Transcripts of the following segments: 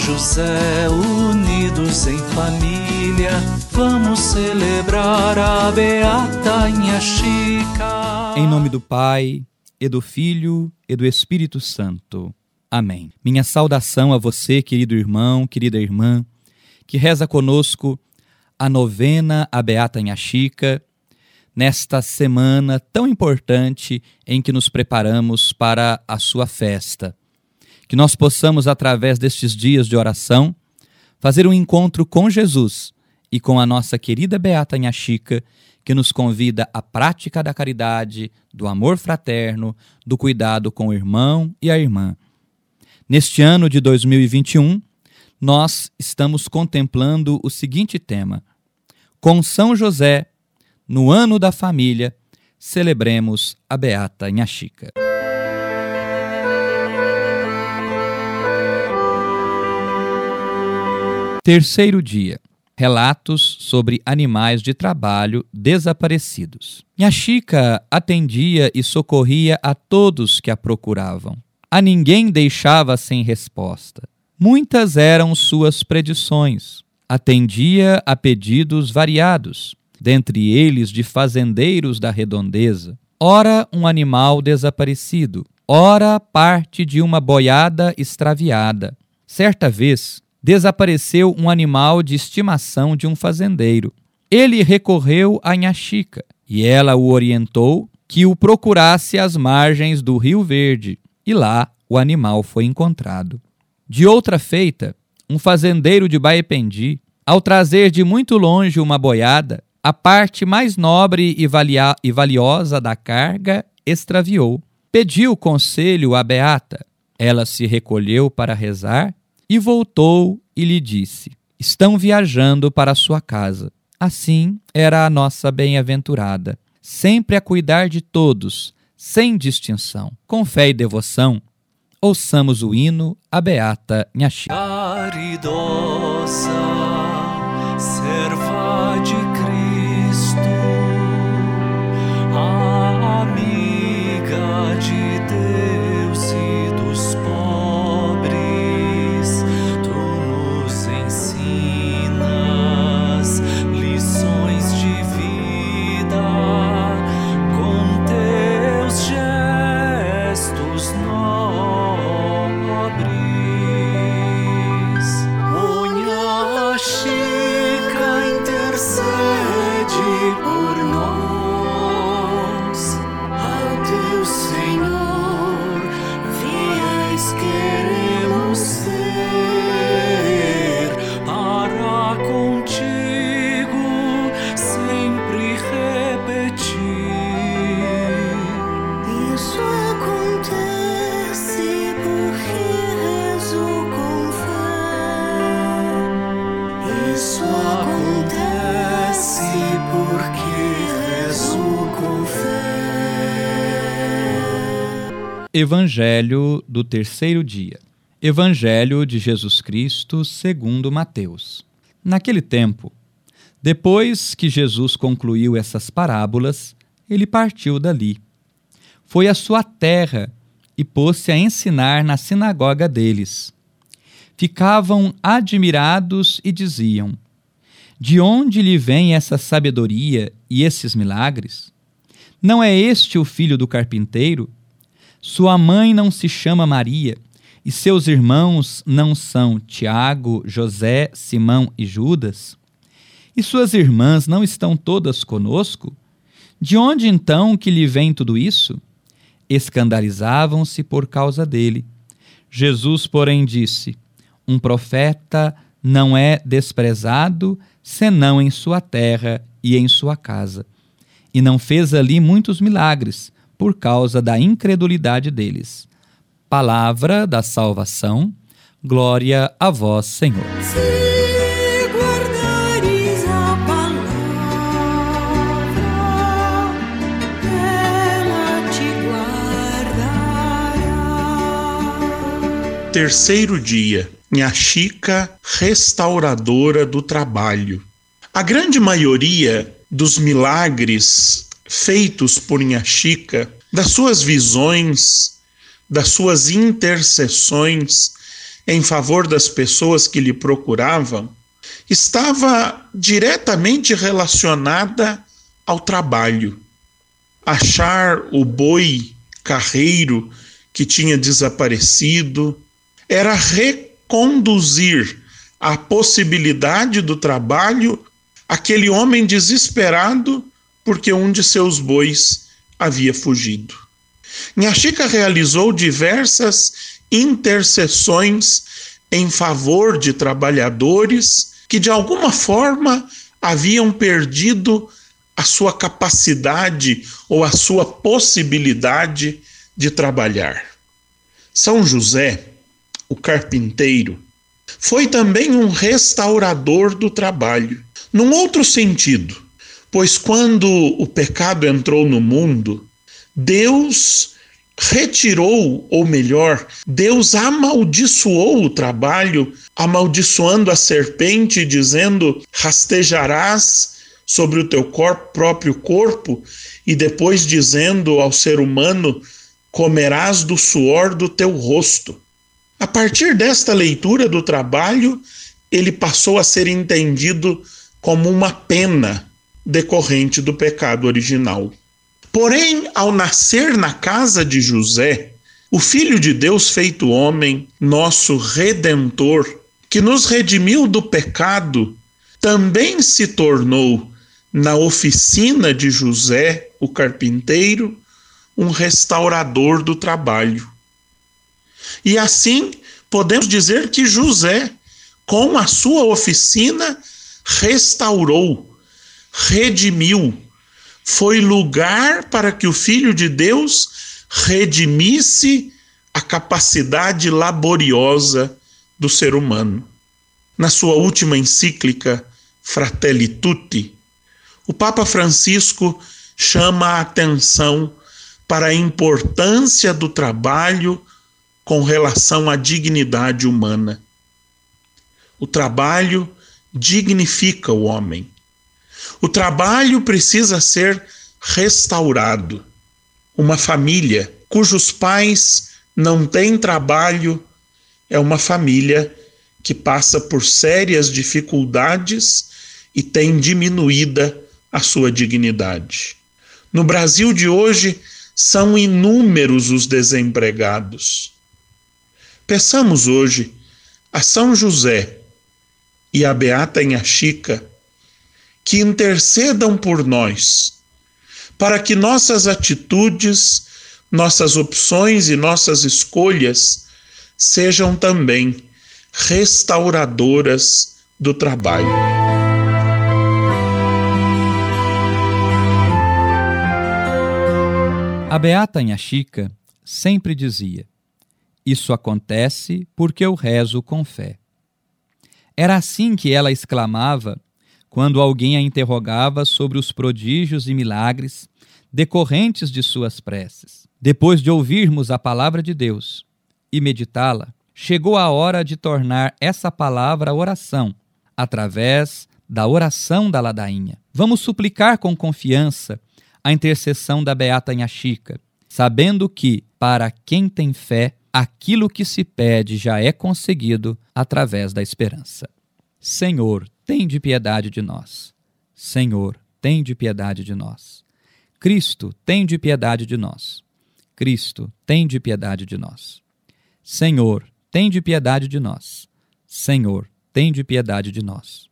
José, unidos em família, vamos celebrar a beata Inha Chica. Em nome do Pai, e do Filho, e do Espírito Santo. Amém. Minha saudação a você, querido irmão, querida irmã, que reza conosco a novena a Beata Inha Chica, nesta semana tão importante em que nos preparamos para a sua festa que nós possamos, através destes dias de oração, fazer um encontro com Jesus e com a nossa querida Beata Nha Chica, que nos convida à prática da caridade, do amor fraterno, do cuidado com o irmão e a irmã. Neste ano de 2021, nós estamos contemplando o seguinte tema: Com São José, no ano da família, celebremos a Beata Nha Terceiro dia. Relatos sobre animais de trabalho desaparecidos. Minha Chica atendia e socorria a todos que a procuravam. A ninguém deixava sem resposta. Muitas eram suas predições. Atendia a pedidos variados, dentre eles de fazendeiros da redondeza. Ora, um animal desaparecido, ora, parte de uma boiada extraviada. Certa vez, desapareceu um animal de estimação de um fazendeiro. Ele recorreu a Nhaxica e ela o orientou que o procurasse às margens do Rio Verde, e lá o animal foi encontrado. De outra feita, um fazendeiro de Baependi, ao trazer de muito longe uma boiada, a parte mais nobre e valiosa da carga extraviou. Pediu conselho à Beata. Ela se recolheu para rezar e voltou e lhe disse: Estão viajando para sua casa. Assim era a nossa bem-aventurada, sempre a cuidar de todos, sem distinção. Com fé e devoção, ouçamos o hino A Beata Nhaxi. Caridosa, serva de Cristo, amiga de Deus Evangelho do terceiro dia. Evangelho de Jesus Cristo segundo Mateus. Naquele tempo, depois que Jesus concluiu essas parábolas, ele partiu dali. Foi à sua terra e pôs-se a ensinar na sinagoga deles. Ficavam admirados e diziam: De onde lhe vem essa sabedoria e esses milagres? Não é este o filho do carpinteiro? Sua mãe não se chama Maria, e seus irmãos não são Tiago, José, Simão e Judas? E suas irmãs não estão todas conosco? De onde então que lhe vem tudo isso? Escandalizavam-se por causa dele. Jesus, porém, disse: Um profeta não é desprezado senão em sua terra e em sua casa. E não fez ali muitos milagres por causa da incredulidade deles. Palavra da salvação, glória a vós, Senhor. Se guardares a palavra, ela te guardará. Terceiro dia, Nha Chica, restauradora do trabalho. A grande maioria dos milagres feitos por Nha Chica, das suas visões, das suas intercessões em favor das pessoas que lhe procuravam estava diretamente relacionada ao trabalho. Achar o boi carreiro que tinha desaparecido era reconduzir a possibilidade do trabalho aquele homem desesperado porque um de seus bois havia fugido. Nhaxica realizou diversas intercessões em favor de trabalhadores que de alguma forma haviam perdido a sua capacidade ou a sua possibilidade de trabalhar. São José, o carpinteiro, foi também um restaurador do trabalho, num outro sentido, pois quando o pecado entrou no mundo, Deus retirou, ou melhor, Deus amaldiçoou o trabalho, amaldiçoando a serpente, dizendo: rastejarás sobre o teu corpo, próprio corpo, e depois dizendo ao ser humano: comerás do suor do teu rosto. A partir desta leitura do trabalho, ele passou a ser entendido como uma pena decorrente do pecado original. Porém, ao nascer na casa de José, o Filho de Deus feito homem, nosso redentor, que nos redimiu do pecado, também se tornou, na oficina de José, o carpinteiro, um restaurador do trabalho. E assim, podemos dizer que José, com a sua oficina, restaurou, redimiu, foi lugar para que o Filho de Deus redimisse a capacidade laboriosa do ser humano. Na sua última encíclica, Fratelli Tutti, o Papa Francisco chama a atenção para a importância do trabalho com relação à dignidade humana. O trabalho dignifica o homem. O trabalho precisa ser restaurado. Uma família cujos pais não têm trabalho é uma família que passa por sérias dificuldades e tem diminuída a sua dignidade. No Brasil de hoje, são inúmeros os desempregados. Peçamos hoje a São José e a Beata Inhaxica que intercedam por nós, para que nossas atitudes, nossas opções e nossas escolhas sejam também restauradoras do trabalho. A Beata Inhaxica sempre dizia: Isso acontece porque eu rezo com fé. Era assim que ela exclamava quando alguém a interrogava sobre os prodígios e milagres decorrentes de suas preces. Depois de ouvirmos a palavra de Deus e meditá-la, chegou a hora de tornar essa palavra oração, através da oração da ladainha. Vamos suplicar com confiança a intercessão da Beata Inhaxica, sabendo que, para quem tem fé, aquilo que se pede já é conseguido através da esperança. Senhor, tem de piedade de nós. Senhor, tem de piedade de nós. Cristo, tem de piedade de nós. Cristo, tem de piedade de nós. Senhor, tem de piedade de nós. Senhor, tem de piedade de nós.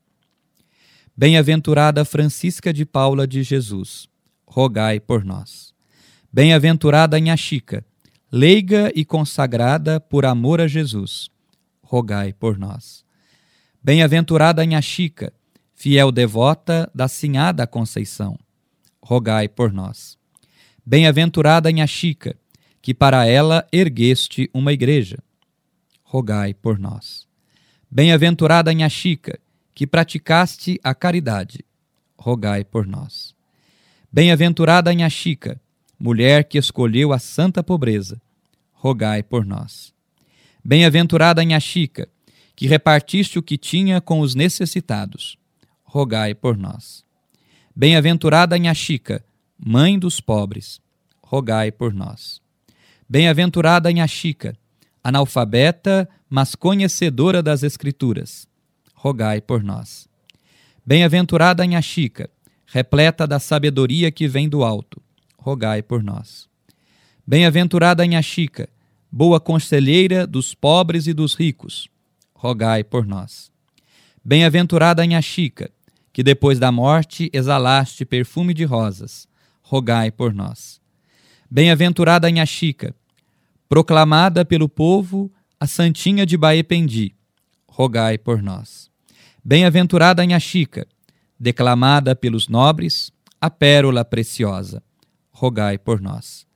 Bem-aventurada Francisca de Paula de Jesus, rogai por nós. Bem-aventurada Chica, leiga e consagrada por amor a Jesus, rogai por nós. Bem-aventurada Nha Chica, fiel devota da Sinhada Conceição, rogai por nós. Bem-aventurada Nha Chica, que para ela ergueste uma igreja, rogai por nós. Bem-aventurada Nha Chica, que praticaste a caridade, rogai por nós. Bem-aventurada Nha Chica, mulher que escolheu a santa pobreza, rogai por nós. Bem-aventurada Nha Chica, que repartiste o que tinha com os necessitados. Rogai por nós. Bem-aventurada Chica, mãe dos pobres, rogai por nós. Bem-aventurada Chica, analfabeta, mas conhecedora das Escrituras, rogai por nós. Bem-aventurada Nha Chica, repleta da sabedoria que vem do alto, rogai por nós. Bem-aventurada Nha Chica, boa conselheira dos pobres e dos ricos, rogai por nós. Bem-aventurada Nha Chica, que depois da morte exalaste perfume de rosas, rogai por nós. Bem-aventurada Nha Chica, proclamada pelo povo a Santinha de Baependi, rogai por nós. Bem-aventurada Nha Chica, declamada pelos nobres, a pérola preciosa, rogai por nós.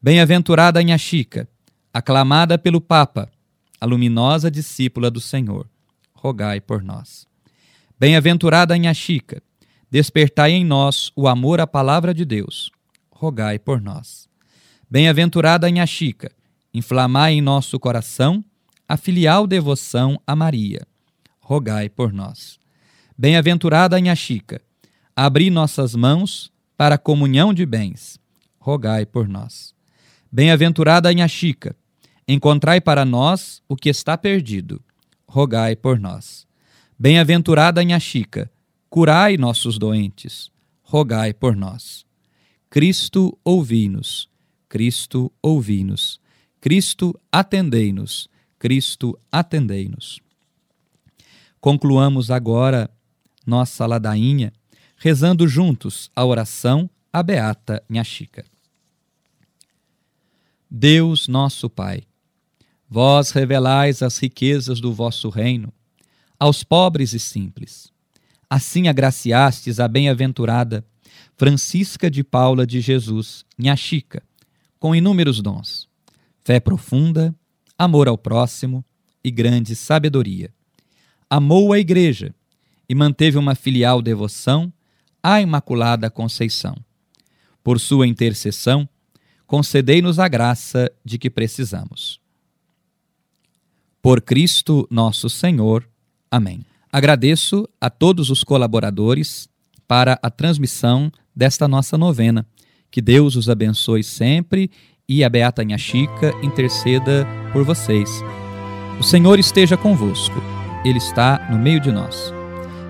Bem-aventurada Nha Chica, aclamada pelo Papa, a luminosa discípula do Senhor, rogai por nós. Bem-aventurada Nha Chica, despertai em nós o amor à palavra de Deus, rogai por nós. Bem-aventurada Nha Chica, inflamai em nosso coração a filial devoção a Maria, rogai por nós. Bem-aventurada Nha Chica, abri nossas mãos para a comunhão de bens, rogai por nós. Bem-aventurada Nha Chica, encontrai para nós o que está perdido, rogai por nós. Bem-aventurada Nha Chica, curai nossos doentes, rogai por nós. Cristo, ouvi-nos. Cristo, ouvi-nos. Cristo, atendei-nos. Cristo, atendei-nos. Concluamos agora nossa ladainha rezando juntos a oração à Beata Nha Chica. Deus nosso Pai, vós revelais as riquezas do vosso reino aos pobres e simples. Assim agraciastes a bem-aventurada Francisca de Paula de Jesus, Nha Chica, com inúmeros dons, fé profunda, amor ao próximo e grande sabedoria. Amou a Igreja e manteve uma filial devoção à Imaculada Conceição. Por sua intercessão, concedei-nos a graça de que precisamos. Por Cristo nosso Senhor. Amém. Agradeço a todos os colaboradores para a transmissão desta nossa novena. Que Deus os abençoe sempre e a Beata Nha Chica interceda por vocês. O Senhor esteja convosco, Ele está no meio de nós.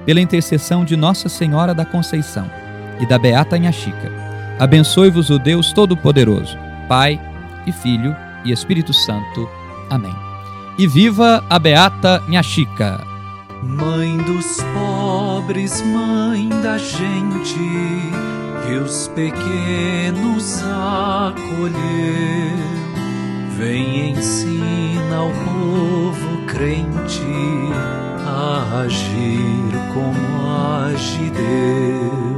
Pela intercessão de Nossa Senhora da Conceição e da Beata Nha Chica, abençoe-vos o Deus Todo-Poderoso, Pai e Filho e Espírito Santo. Amém. E viva a Beata Nha Chica! Mãe dos pobres, mãe da gente, que os pequenos acolheu. Vem ensina ao povo crente a agir como age Deus.